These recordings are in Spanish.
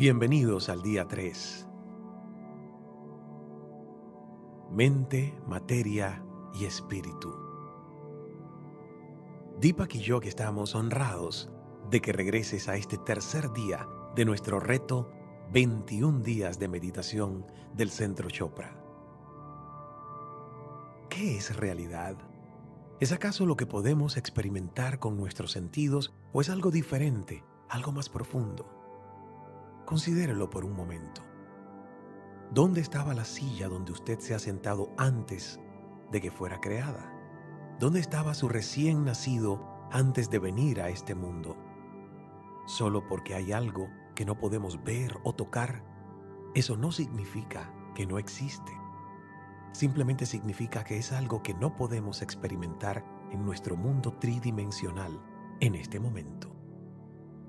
Bienvenidos al día 3. Mente, materia y espíritu. Deepak y yo que estamos honrados de que regreses a este tercer día de nuestro reto 21 días de meditación del Centro Chopra. ¿Qué es realidad? ¿Es acaso lo que podemos experimentar con nuestros sentidos o es algo diferente, algo más profundo? Considérelo por un momento. ¿Dónde estaba la silla donde usted se ha sentado antes de que fuera creada? ¿Dónde estaba su recién nacido antes de venir a este mundo? Solo porque hay algo que no podemos ver o tocar, eso no significa que no existe. Simplemente significa que es algo que no podemos experimentar en nuestro mundo tridimensional en este momento.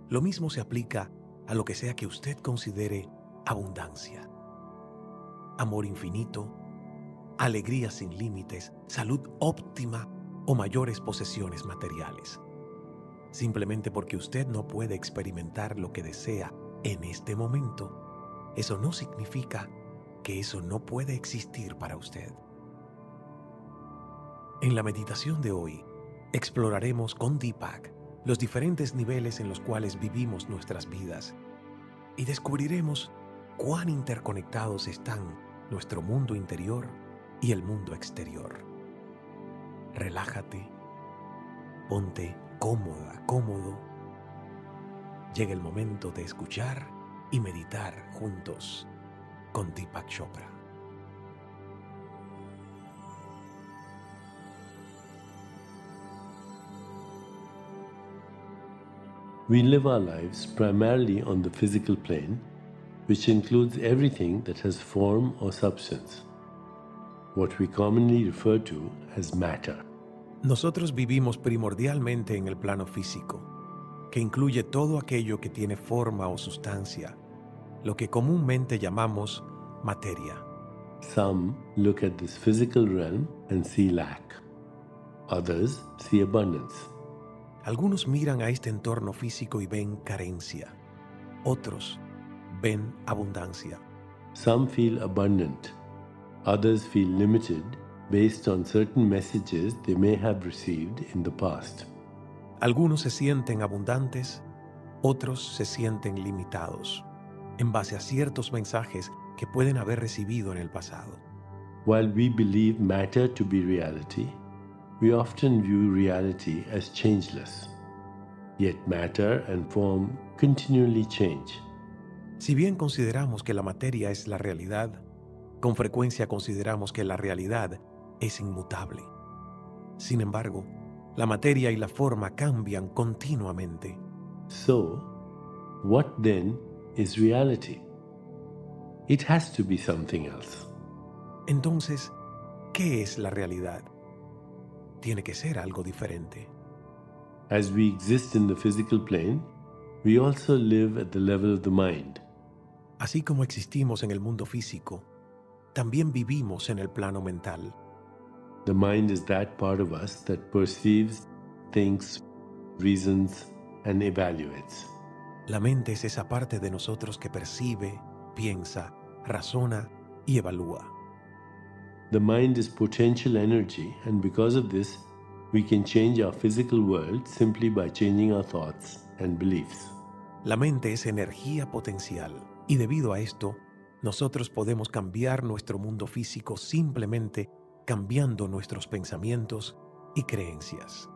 Lo mismo se aplica a lo que sea que usted considere abundancia, amor infinito, alegría sin límites, salud óptima o mayores posesiones materiales. Simplemente porque usted no puede experimentar lo que desea en este momento, eso no significa que eso no puede existir para usted. En la meditación de hoy, exploraremos con Deepak los diferentes niveles en los cuales vivimos nuestras vidas y descubriremos cuán interconectados están nuestro mundo interior y el mundo exterior. Relájate, ponte cómoda, cómodo. Llega el momento de escuchar y meditar juntos con Deepak Chopra. We live our lives primarily on the physical plane, which includes everything that has form or substance, what we commonly refer to as matter. Nosotros vivimos primordialmente en el plano físico, que incluye todo aquello que tiene forma o sustancia, lo que comúnmente llamamos materia. Some look at this physical realm and see lack. Others see abundance. Algunos miran a este entorno físico y ven carencia. Otros ven abundancia. Some feel abundant. Others feel limited based on certain messages they may have received in the past. Algunos se sienten abundantes, otros se sienten limitados, en base a ciertos mensajes que pueden haber recibido en el pasado. While we believe matter to be reality, we often view reality as changeless. Yet matter and form continually change. Si bien consideramos que la materia es la realidad, con frecuencia consideramos que la realidad es inmutable. Sin embargo, la materia y la forma cambian continuamente. So, what then is reality? It has to be something else. Entonces, ¿qué es la realidad? Tiene que ser algo diferente. As we exist in the physical plane, we also live at the level of the mind. Así como existimos en el mundo físico, también vivimos en el plano mental. The mind is that part of us that perceives, thinks, reasons, and evaluates. La mente es esa parte de nosotros que percibe, piensa, razona y evalúa. The mind is potential energy, and because of this, we can change our physical world simply by changing our thoughts and beliefs. La mente es energía potencial, y debido a esto, nosotros podemos cambiar nuestro mundo físico simplemente cambiando nuestros pensamientos y creencias.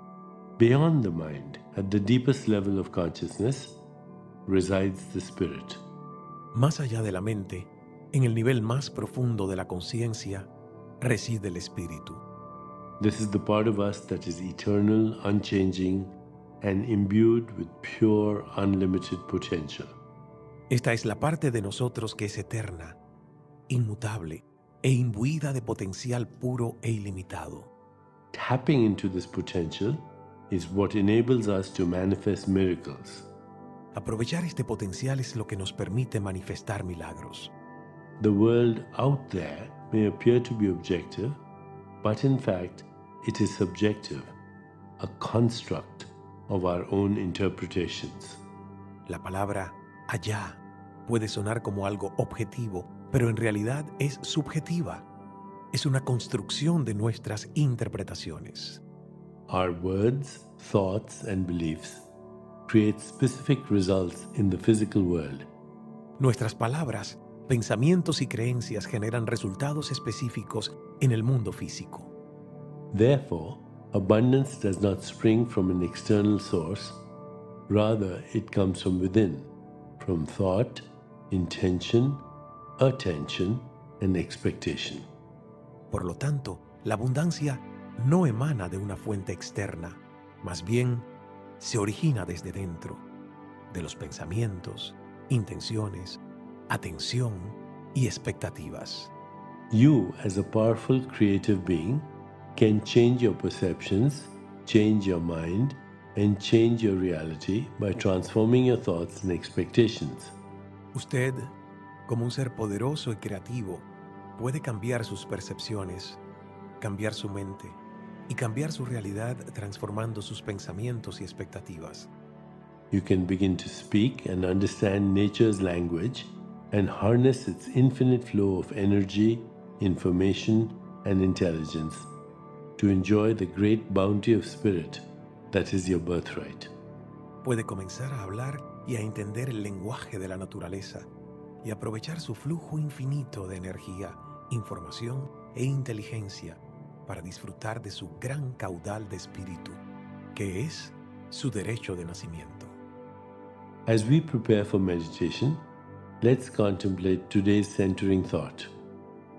Beyond the mind, at the deepest level of consciousness, resides the spirit. Más allá de la mente, en el nivel más profundo de la conciencia, reside el Espíritu. This is the part of us that is eternal, unchanging, and imbued with pure, unlimited potential. Esta es la parte de nosotros que es eterna, inmutable e imbuida de potencial puro e ilimitado. Tapping into this potential is what enables us to manifest miracles. Aprovechar este potencial es lo que nos permite manifestar milagros. The world out there may appear to be objective, but in fact, it is subjective, a construct of our own interpretations. La palabra allá puede sonar como algo objetivo, pero en realidad es subjetiva. Es una construcción de nuestras interpretaciones. Our words, thoughts, and beliefs create specific results in the physical world. Nuestras palabras, pensamientos y creencias generan resultados específicos en el mundo físico. Therefore, abundance does not spring from an external source, rather, it comes from within, from thought, intention, attention, and expectation. Por lo tanto, la abundancia no emana de una fuente externa, más bien se origina desde dentro, de los pensamientos, intenciones, atención y expectativas. You, as a powerful creative being, can change your perceptions, change your mind, and change your reality by transforming your thoughts and expectations. Usted, como un ser poderoso y creativo, puede cambiar sus percepciones, cambiar su mente y cambiar su realidad transformando sus pensamientos y expectativas. You can begin to speak and understand nature's language and harness its infinite flow of energy, information, and intelligence to enjoy the great bounty of spirit that is your birthright. Puede comenzar a hablar y a entender el lenguaje de la naturaleza y aprovechar su flujo infinito de energía, información e inteligencia para disfrutar de su gran caudal de espíritu, que es su derecho de nacimiento. As we prepare for meditation, let's contemplate today's centering thought.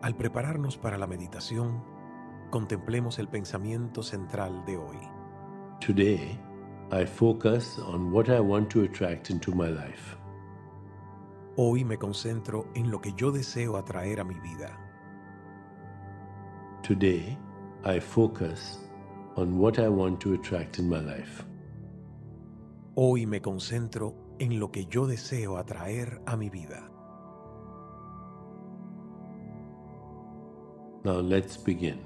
Al prepararnos para la meditación, contemplemos el pensamiento central de hoy. Today, I focus on what I want to attract into my life. Hoy me concentro en lo que yo deseo atraer a mi vida. Today, I focus on what I want to attract in my life. Hoy me concentro en lo que yo deseo atraer a mi vida. Now let's begin.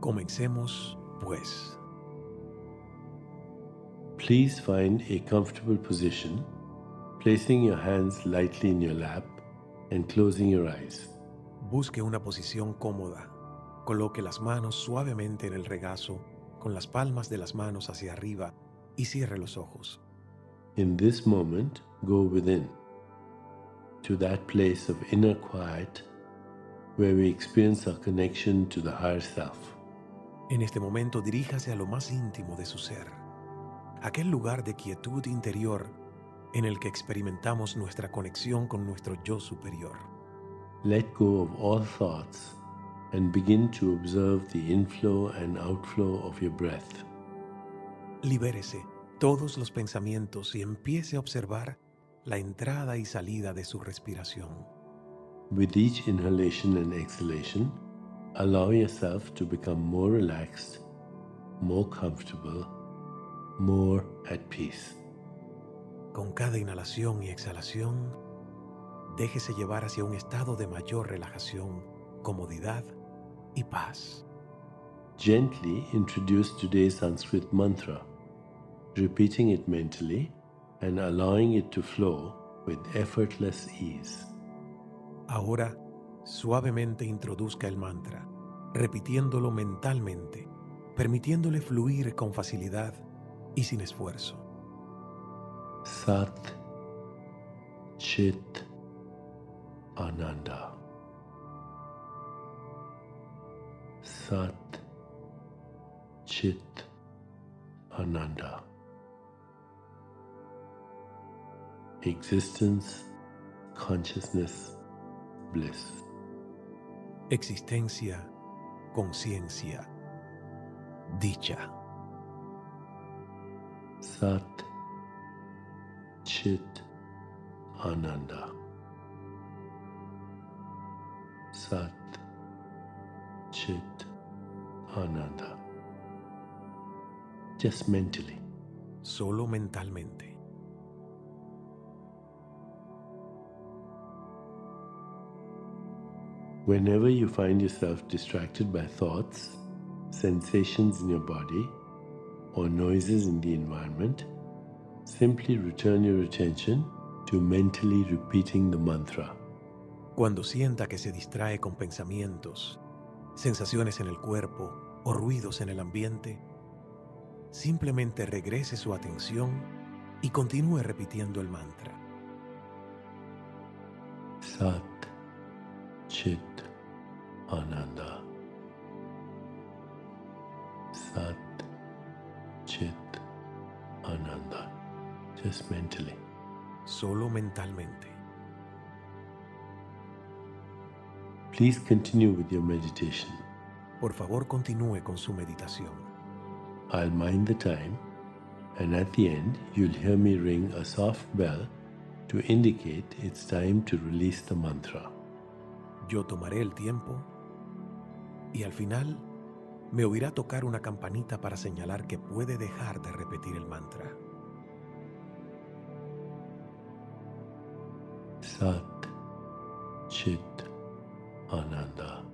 Comencemos, pues. Please find a comfortable position, placing your hands lightly in your lap and closing your eyes. Busque una posición cómoda. Coloque las manos suavemente en el regazo, con las palmas de las manos hacia arriba y cierre los ojos. In this moment, go within to that place of inner quiet where we experience our connection to the higher self. En este momento diríjase a lo más íntimo de su ser, aquel lugar de quietud interior en el que experimentamos nuestra conexión con nuestro yo superior. Let go of all thoughts and begin to observe the inflow and outflow of your breath. Libérese todos los pensamientos y empiece a observar la entrada y salida de su respiración. With each inhalation and exhalation, allow yourself to become more relaxed, more comfortable, more at peace. Con cada inhalación y exhalación, déjese llevar hacia un estado de mayor relajación, comodidad y paz. Gently introduce today's Sanskrit mantra, repeating it mentally and allowing it to flow with effortless ease. Ahora, suavemente introduzca el mantra, repitiéndolo mentalmente, permitiéndole fluir con facilidad y sin esfuerzo. Sat Chit Ananda. Sat Chit Ananda. Existence, consciousness, bliss. Existencia, conciencia, dicha. Sat Chit Ananda. Sat Chit Ananda. Just mentally. Solo mentalmente. Whenever you find yourself distracted by thoughts, sensations in your body, or noises in the environment, simply return your attention to mentally repeating the mantra. Cuando sienta que se distrae con pensamientos, sensaciones en el cuerpo o ruidos en el ambiente, simplemente regrese su atención y continúe repitiendo el mantra. Sat Chit Ananda. Sat Chit Ananda. Just mentally. Solo mentalmente. Please continue with your meditation. Por favor, continúe con su meditación. I'll mind the time, and at the end, you'll hear me ring a soft bell to indicate it's time to release the mantra. Yo tomaré el tiempo y al final me oirá tocar una campanita para señalar que puede dejar de repetir el mantra. Sat Chit Ananda.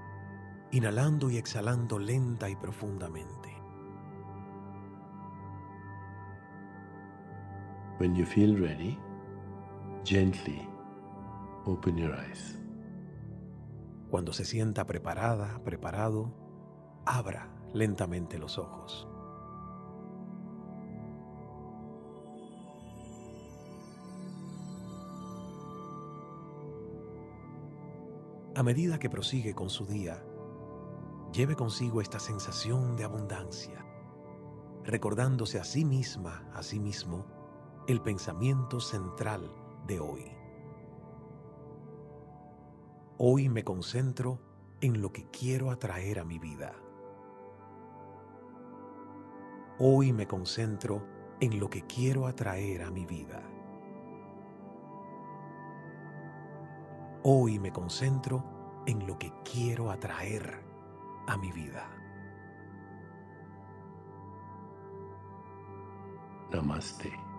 inhalando y exhalando lenta y profundamente. When you feel ready, gently open your eyes. Cuando se sienta preparada, preparado, abra lentamente los ojos. A medida que prosigue con su día, lleve consigo esta sensación de abundancia, recordándose a sí misma, a sí mismo, el pensamiento central de hoy. Hoy me concentro en lo que quiero atraer a mi vida. Hoy me concentro en lo que quiero atraer a mi vida. Hoy me concentro en lo que quiero atraer a mi vida. Namaste.